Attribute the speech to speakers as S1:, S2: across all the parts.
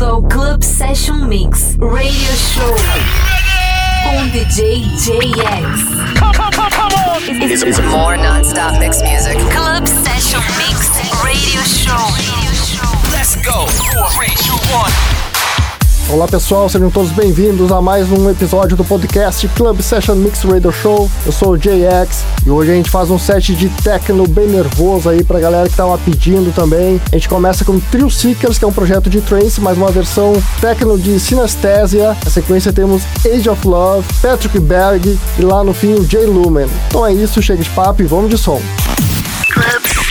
S1: bem-vindo ao Club Session Mix Radio Show com DJ JX.
S2: It's, it's more non-stop mix music.
S1: Club Session Mix Radio Show.
S3: Let's go. Four, three, two, one.
S4: Olá pessoal, sejam todos bem-vindos a mais um episódio do podcast Club Session Mix Radio Show. Eu sou o JX e hoje a gente faz um set de techno bem nervoso aí pra galera que tava pedindo também. A gente começa com Trio Seekers, que é um projeto de trance, mais uma versão techno de Synesthesia. Na sequência temos Age of Love, Patrick Berg e lá no fim o J Lumen. Então é isso, chega de papo e vamos de som.
S1: Club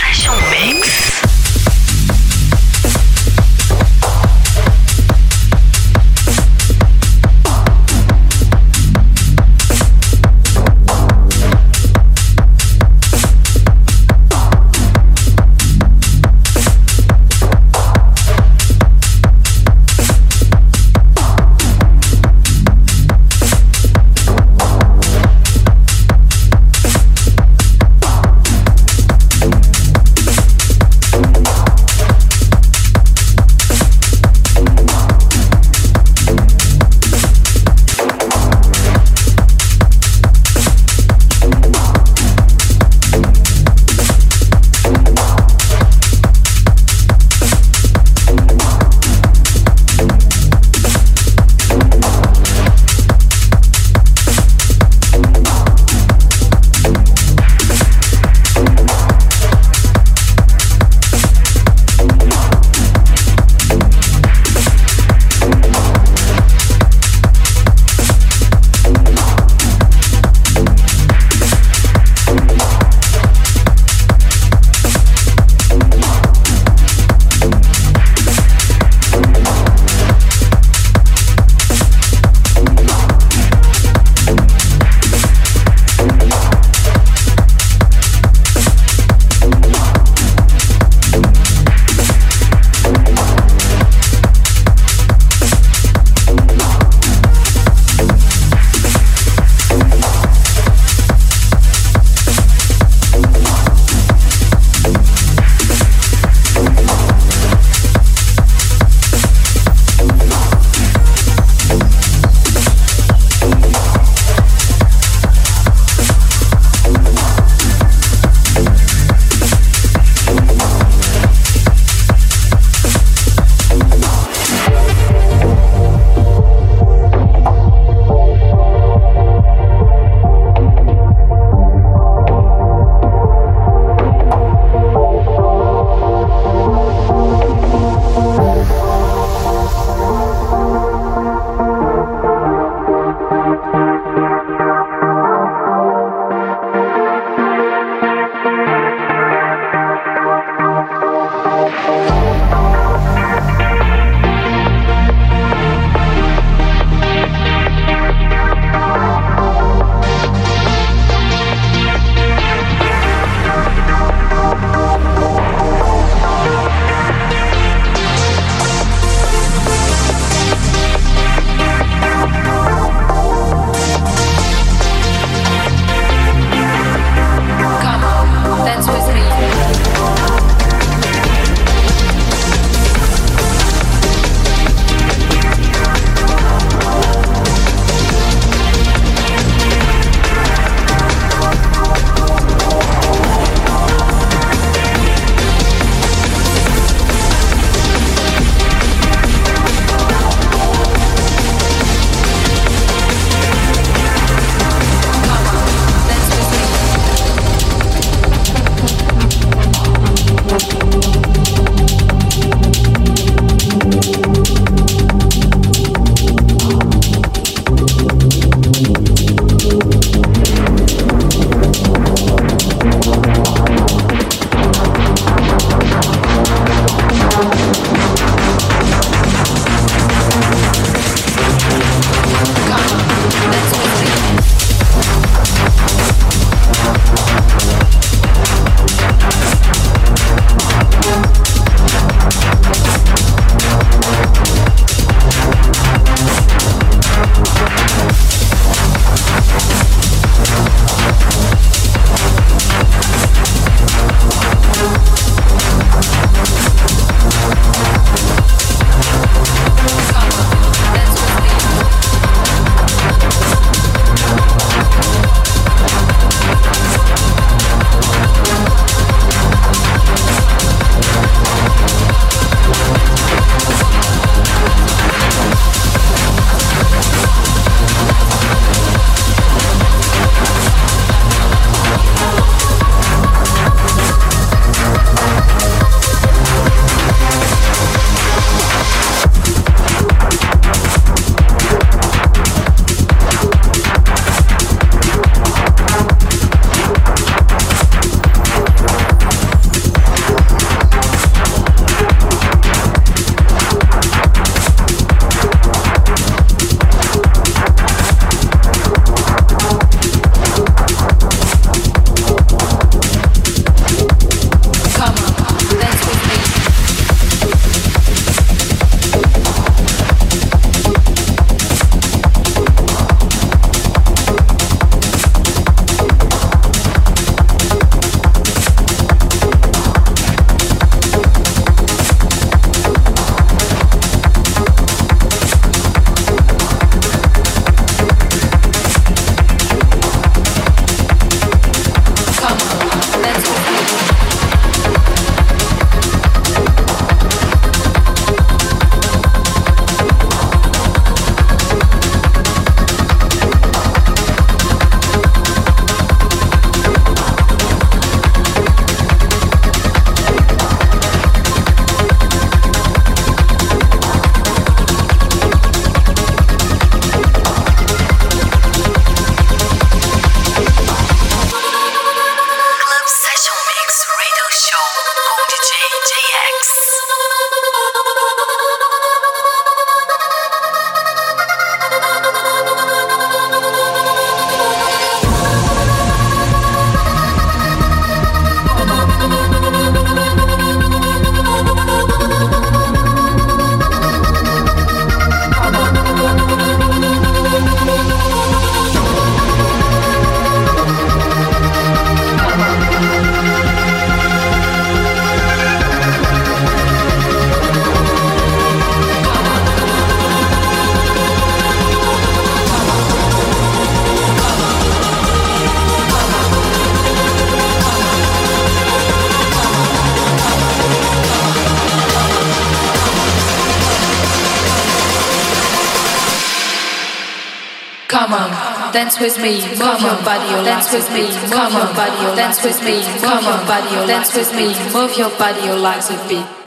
S5: with me, move your body, dance with me, move your body, dance with me, move your body, dance with me, move your body, your legs a beat.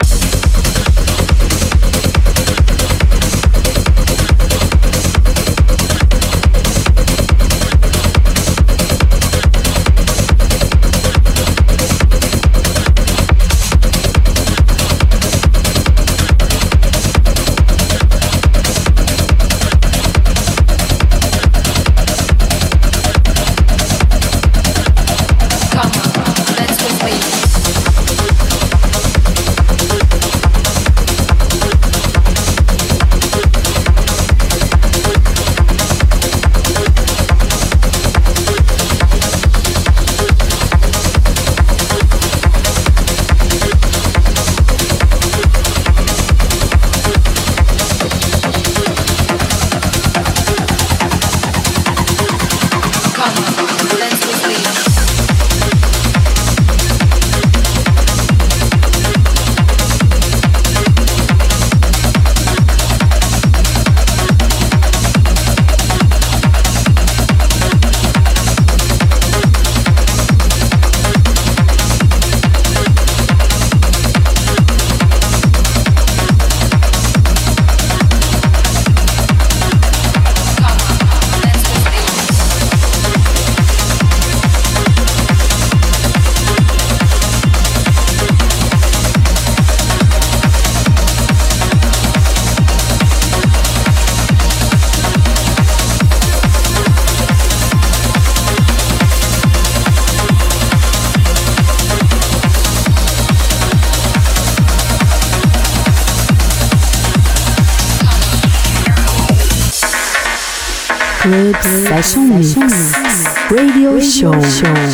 S1: Session Mix Radio Show.
S6: Club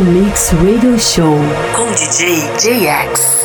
S6: Mix Radio Show com DJ JX.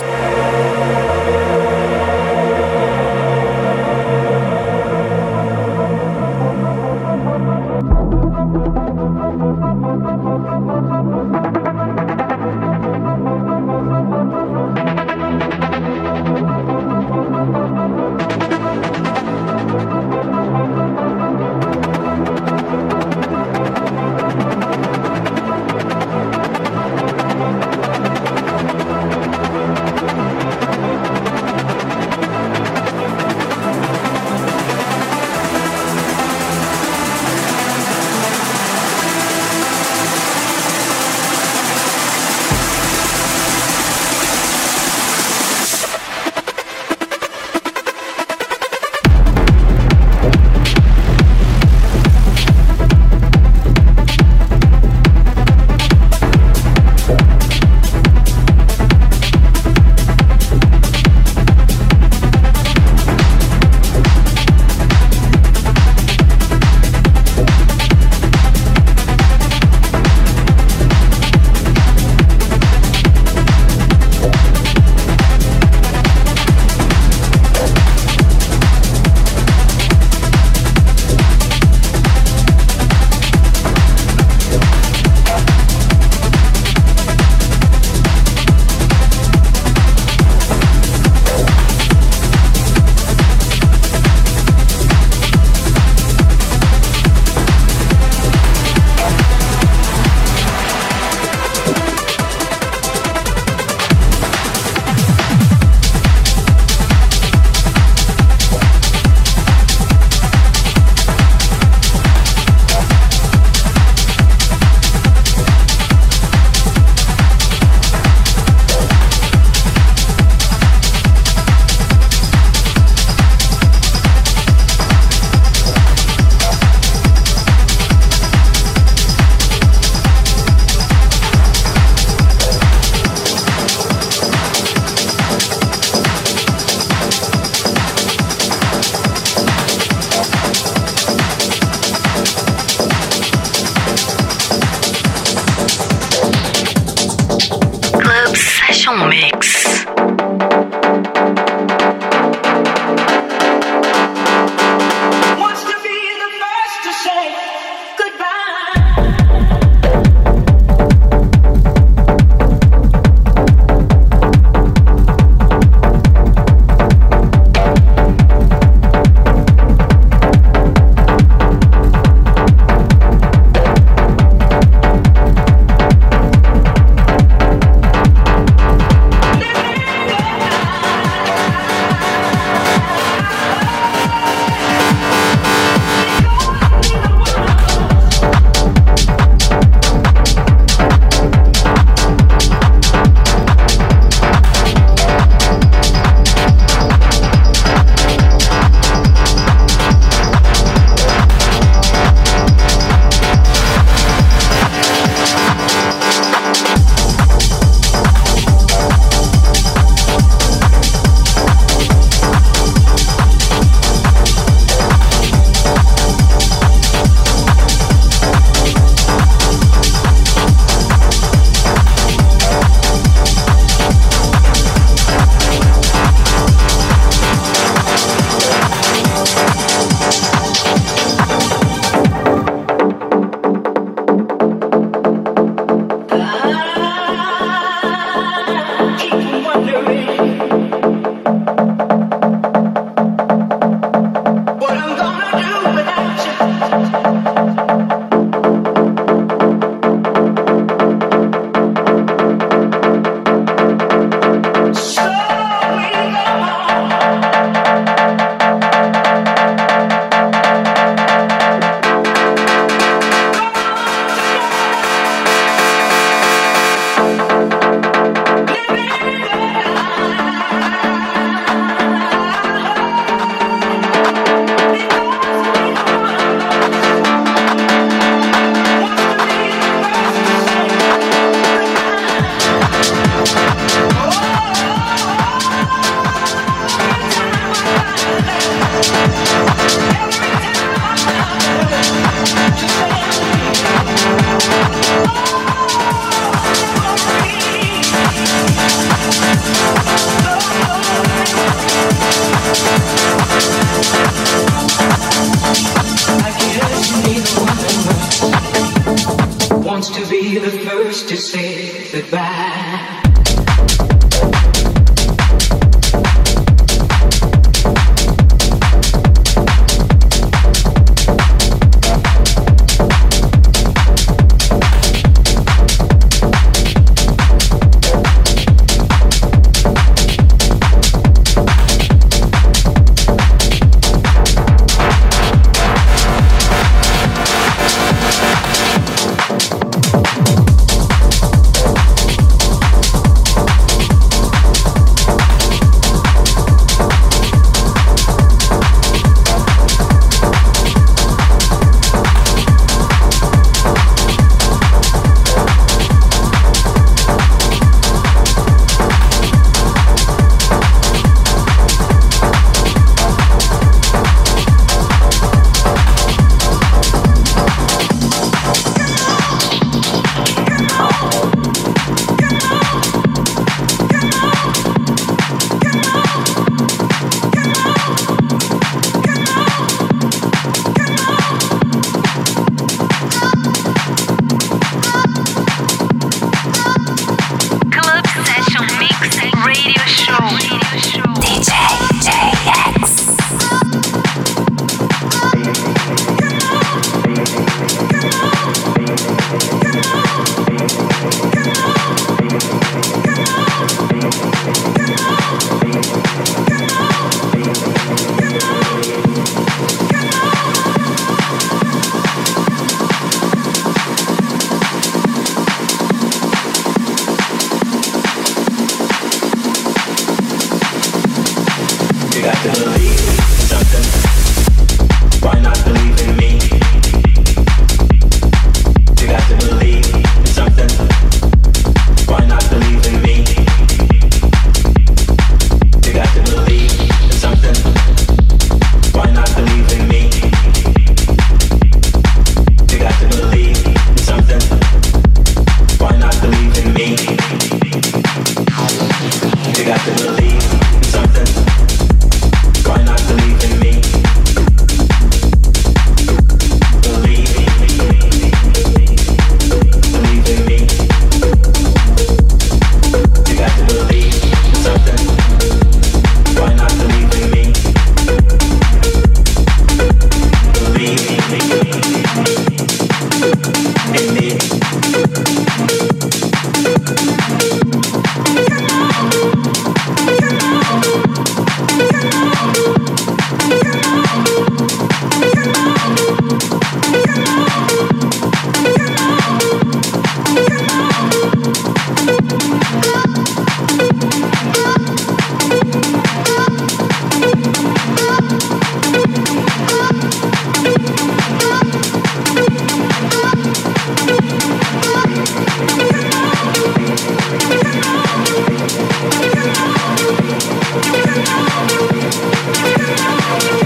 S1: Thank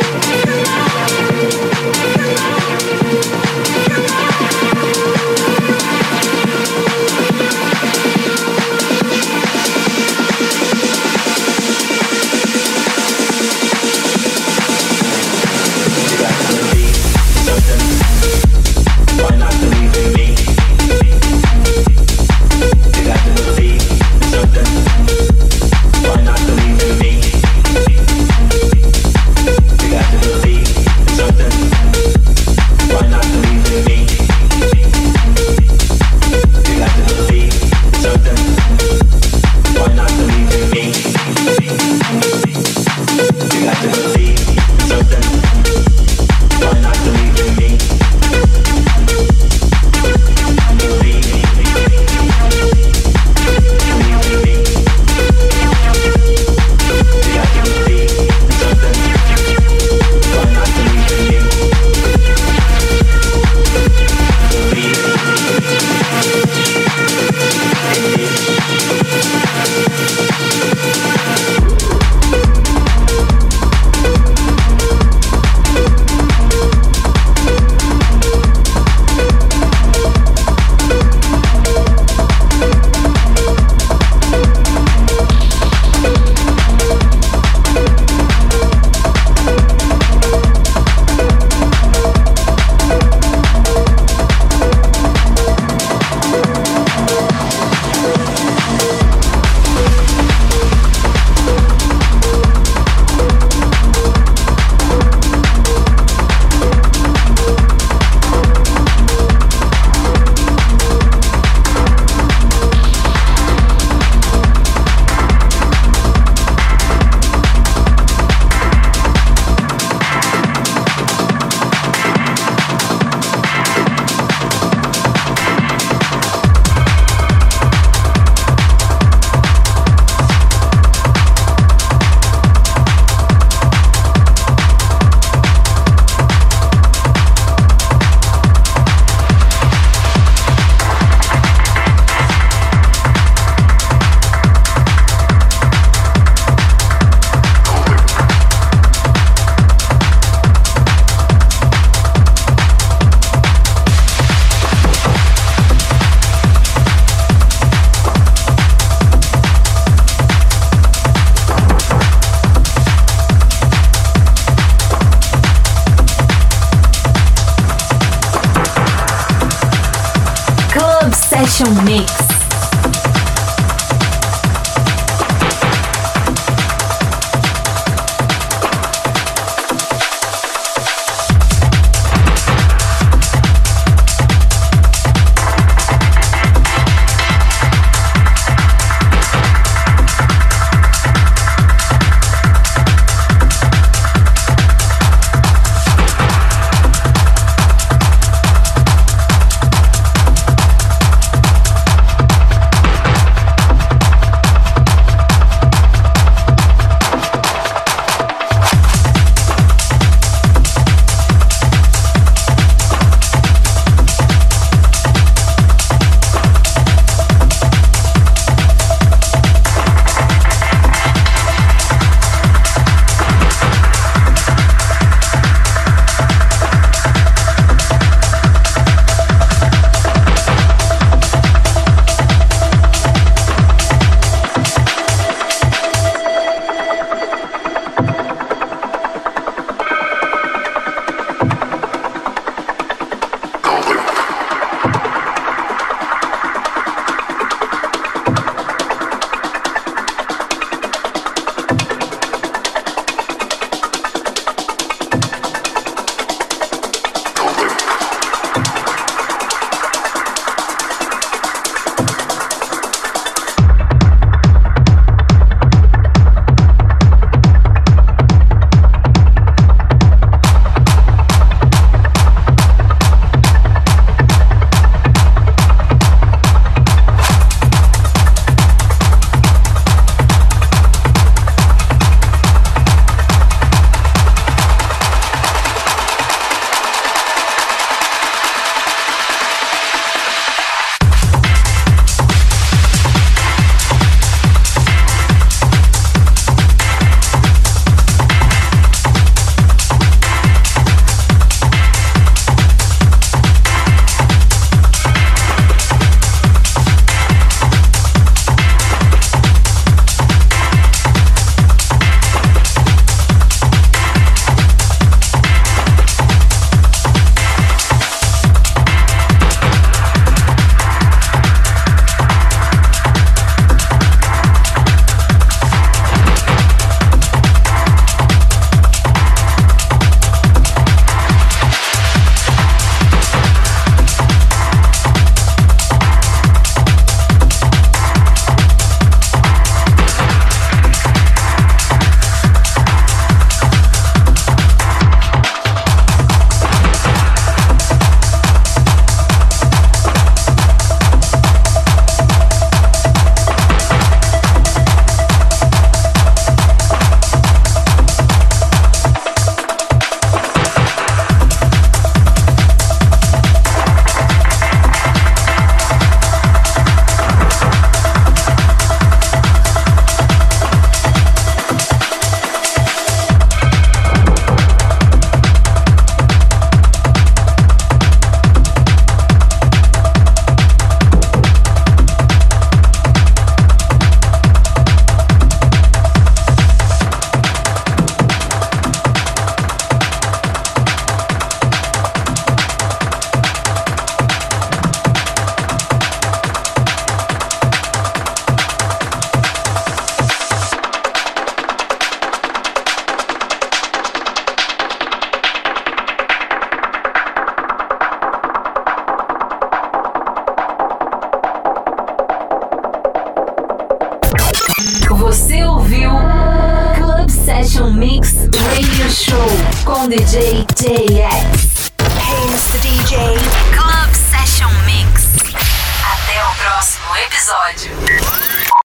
S1: you.